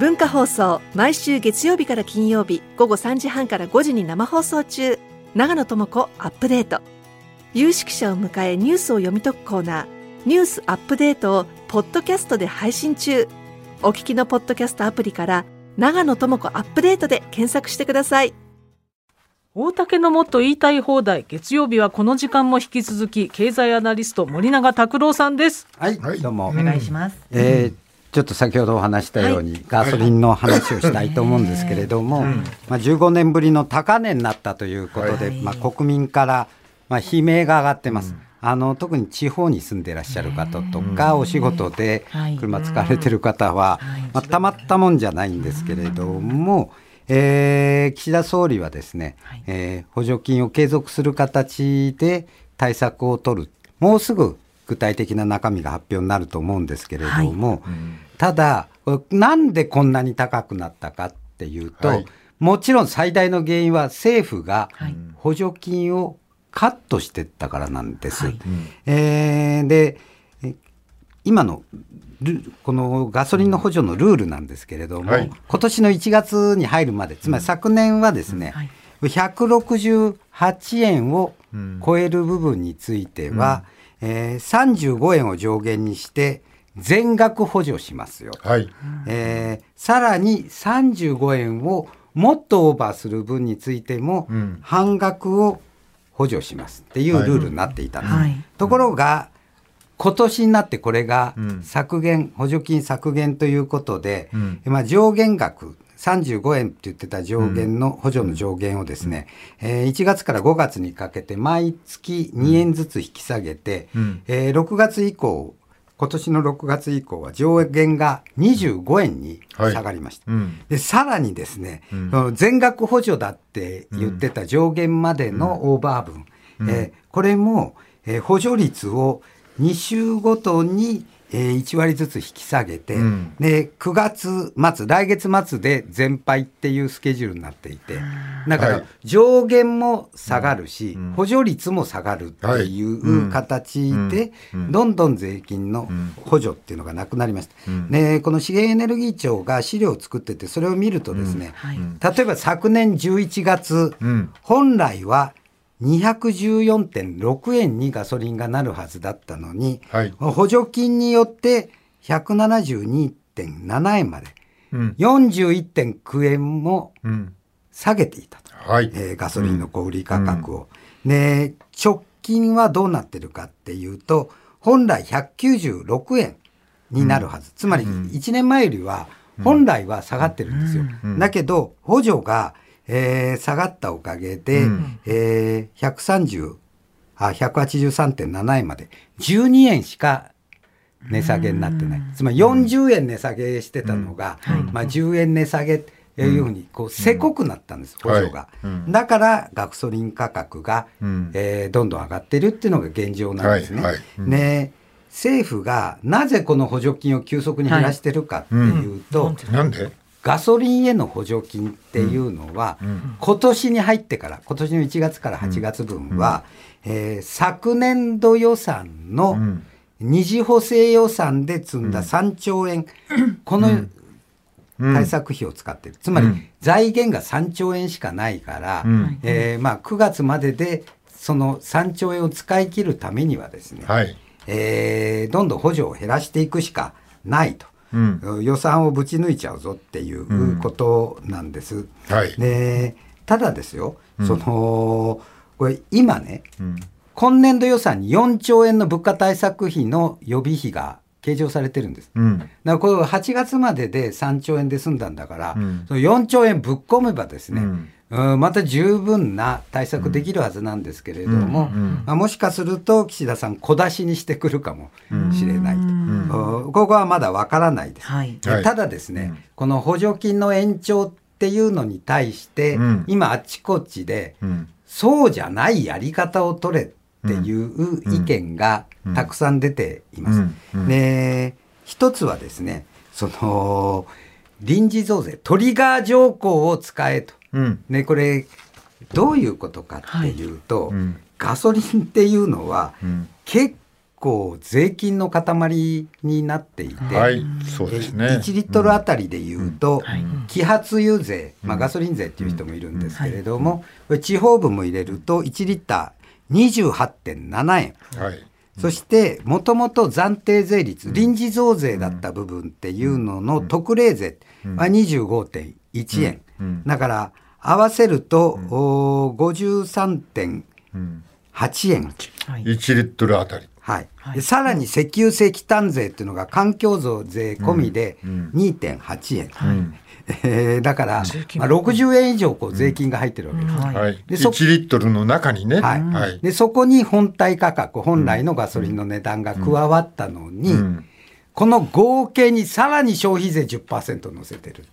文化放送毎週月曜日から金曜日午後3時半から5時に生放送中。長野智子アップデート。有識者を迎えニュースを読み解くコーナー。ニュースアップデートをポッドキャストで配信中。お聞きのポッドキャストアプリから長野智子アップデートで検索してください。大竹のもっと言いたい放題。月曜日はこの時間も引き続き経済アナリスト森永卓郎さんです。はい、どうも。お願いします。えーちょっと先ほどお話したように、ガソリンの話をしたいと思うんですけれども、まあ、15年ぶりの高値になったということで、まあ、国民から、まあ、悲鳴が上がってます。あの特に地方に住んでいらっしゃる方とか、お仕事ではい。車使われてる方は、まあ、たまったもんじゃないんですけれども、えー岸田総理はですね、えー補助金を継続する形で対策を取る、もうすぐ具体的な中身が発表になると思うんですけれども、ただ、これなんでこんなに高くなったかっていうと、はい。もちろん最大の原因は政府が補助金をカットしてったからなんです。えーでえ今のルこのガソリンの補助のルールなんですけれども、はい。今年の1月に入るまで、つまり昨年はですね、168円を超える部分については、えー35円を上限にして全額補助しますよ。はい。えーさらに35円をもっとオーバーする分についても半額を補助します。っていうルールになっていた。んです。はいところが今年になってこれが削減、補助金削減ということで、まあ、上限額35円って言ってた上限の補助の上限をですね、えー1月から5月にかけて毎月2円ずつ引き下げて、えー6月以降今年の6月以降は上限が25円に下がりました。でさらにですね、その全額補助だって言ってた上限までのオーバー分、えーこれも、えー補助率を2週ごとに、えー1割ずつ引き下げて、で9月末来月末で全廃っていうスケジュールになっていてだからはい。上限も下がるし、補助率も下がるっていう形で、どんどん税金の補助っていうのがなくなりました。でこの資源エネルギー庁が資料を作っててそれを見るとですね、例えば昨年11月、本来は214.6円にガソリンがなるはずだったのに、はい。補助金によって172.7円まで、41.9円も下げていたと、はい。えーガソリンの小売価格を。で直近はどうなってるかっていうと本来196円になるはず、つまり1年前よりは本来は下がってるんですよ。だけど補助が、えー下がったおかげで、えー130あ183.7円まで12円しか値下げになってない。つまり40円値下げしてたのが、まあ、10円値下げっていうふうにこうせこくなったんです、補助が。だからガソリン価格が、えーどんどん上がってるっていうのが現状なんですね。はい。はい。ね政府がなぜこの補助金を急速に減らしてるかっていうと、なんで？ガソリンへの補助金っていうのは、今年に入ってから今年の1月から8月分は、えー昨年度予算の二次補正予算で積んだ3兆円、この対策費を使ってる、つまり財源が3兆円しかないから、えーまあ、9月まででその3兆円を使い切るためにはですね、はい。えーどんどん補助を減らしていくしかないと、予算をぶち抜いちゃうぞっていうことなんです。はい。でただですよ、そのこれ今ね、今年度予算に4兆円の物価対策費の予備費が計上されてるんです。だからこれ8月までで3兆円で済んだんだから、その4兆円ぶっ込めばですね、うんまた十分な対策できるはずなんですけれども、まあもしかすると岸田さん小出しにしてくるかもしれないと、うん。ここはまだわからないです。ただですね、この補助金の延長っていうのに対して、今あちこちで、そうじゃないやり方を取れっていう意見がたくさん出ています。で一つはですねその臨時増税トリガー条項を使えと、ね、これどういうことかっていうと、ガソリンっていうのは、結構税金の塊になっていて、はい、そうですね。1リットルあたりでい。うと、揮発油税、まあ、ガソリン税っていう人もいるんですけれども、これ地方分も入れると1リッター28.7円。はい。そして、もともと暫定税率、臨時増税だった部分っていうのの特例税は25.1円。だから、合わせると、おー53.8円。1リットルあたり。はい。でさらに石油石炭税っていうのが環境増税込みで2.8円。えーだから、まあ、60円以上こう税金が入ってるわけです。はい。でそ1リットルの中にね。はいはい。でそこに本体価格本来のガソリンの値段が加わったのに、この合計にさらに消費税10%乗せてる。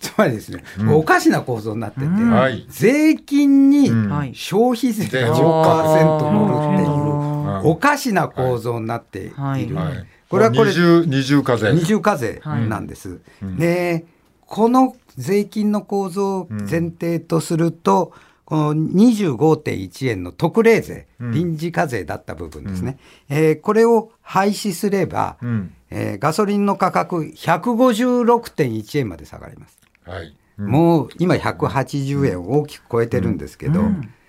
つまりですね、おかしな構造になってて、はい。税金にはい。消費税税10%乗るっていう、おかしな構造になっている。はい。はい。これはこれ二重、二重課税。二重課税なんです。で、この税金の構造を前提とすると、この25.1円の特例税、臨時課税だった部分ですね、えーこれを廃止すれば、ん。えーガソリンの価格156.1円まで下がります。はい。もう今180円を大きく超えてるんですけど、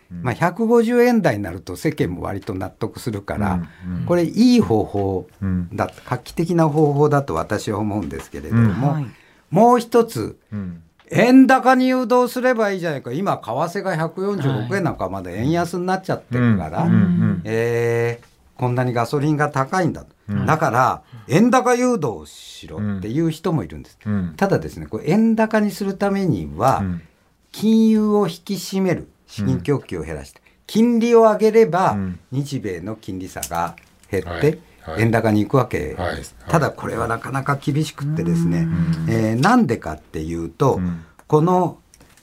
まあ、150円台になると世間も割と納得するから、これいい方法だ、画期的な方法だと私は思うんですけれども、はい。もう一つ、うん。円高に誘導すればいいじゃないか。今為替が146円なんかまだ円安になっちゃってるから、えーこんなにガソリンが高いんだと、だから円高誘導しろっていう人もいるんです、うん。ただですねこれ円高にするためには、ん。金融を引き締める資金供給を減らして、金利を上げれば、ん。日米の金利差が減って、はい。はい。円高に行くわけです、はい。はい。ただこれはなかなか厳しくってですね、えーなんでかっていうと、この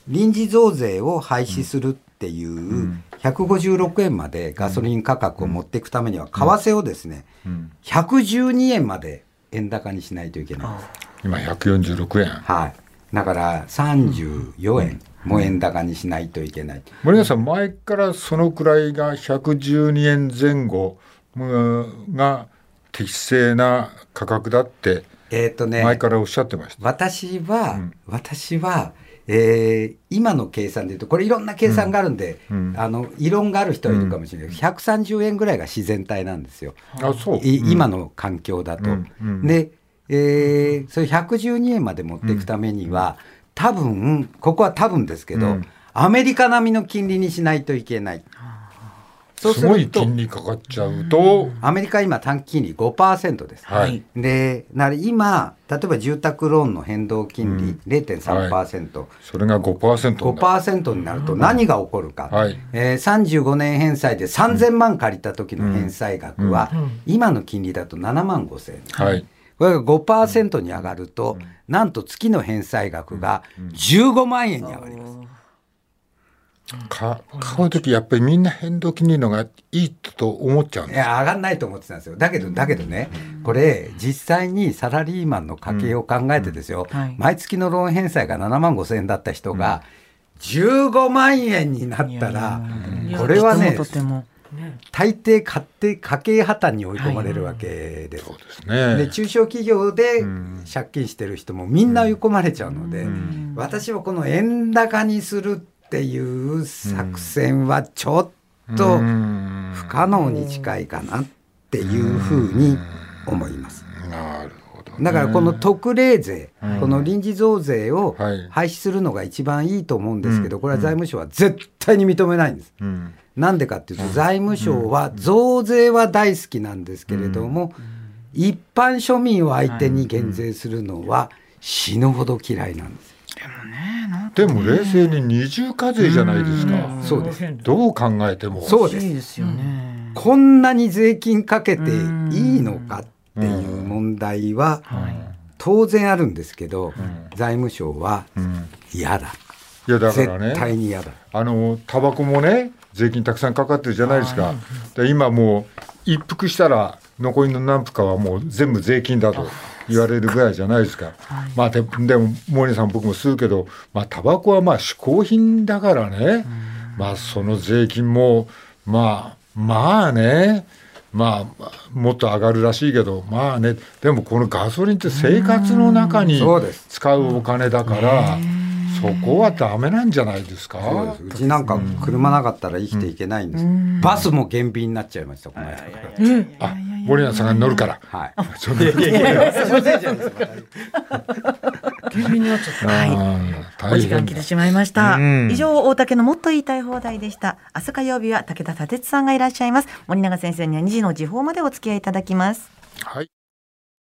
臨時増税を廃止するっていう156円までガソリン価格を持っていくためには為替をですね、112円まで円高にしないといけないんです。今146円。はい。だから34円も円高にしないといけない。森永さん、前からそのくらいが112円前後うんが適正な価格だってえっ、とね、前からおっしゃってました。私は、私は、えー今の計算でいうと、これいろんな計算があるんで、あの、異論がある人はいるかもしれないけど、130円ぐらいが自然体なんですよ。あ、そう。い今の環境だと。うんうんで、えーそれ112円まで持っていくためには、多分、ここは多分ですけど、うんアメリカ並みの金利にしないといけない。そうすすごい金利かかっちゃうと、アメリカ今短期金利5%です。はい。で、なる今、例えば住宅ローンの変動金利0.3%、それが5%になる。5%になると何が起こるか、はい。えー35年返済で3000万借りた時の返済額は、今の金利だと7万5千円。はい。これが5%に上がると、なんと月の返済額が15万円に上がります。か買う時やっぱりみんな変動金利のがいいと思っちゃうんです。いや、上がんないと思ってたんですよ。だけど、だけどね、これ、実際にサラリーマンの家計を考えてですよ、はい。毎月のローン返済が7万5千円だった人が、15万円になったら、これはねと、ても。大抵買って家計破綻に追い込まれるわけです。そうですね。で中小企業で借金してる人もみんな追い込まれちゃうので、私はこの円高にするっていう作戦はちょっとうん不可能に近いかなっていうふうに思います。なるほど、ね。だからこの特例税、この臨時増税をはい廃止するのが一番いいと思うんですけど、これは財務省は絶対に認めないんです。うん。なんでかっていうと、財務省は増税は大好きなんですけれども、一般庶民を相手に減税するのは死ぬほど嫌いなんです。でも冷静に二重課税じゃないですか。そうです。どう考えても。そうです。いいですよね。こんなに税金かけていいのかっていう問題は当然あるんですけど、財務省は嫌だ。いやだか絶らね。対に嫌だ。あのタバコもね税金たくさんかかってるじゃないですか。で今もう一服したら残りの何服かはもう全部税金だと言われるぐらいじゃないですか。まあででも森さん僕も吸うけど、まあタバコはまあ嗜好品だからね。まあその税金もまあまあねまあもっと上がるらしいけどまあねでもこのガソリンって生活の中に使うお金だから。そこはダメなんじゃないですか？うちなんか車なかったら生きていけないんです。うん、バスも減便になっちゃいました。この間。あ、森永さんが乗るから。はい。それ減便になっちゃった。はい。お時間来てしまいました。以上大竹のもっと言いたい放題でした。明日火曜日は武田立さんがいらっしゃいます。森永先生には2時の時報までお付き合いいただきます。はい。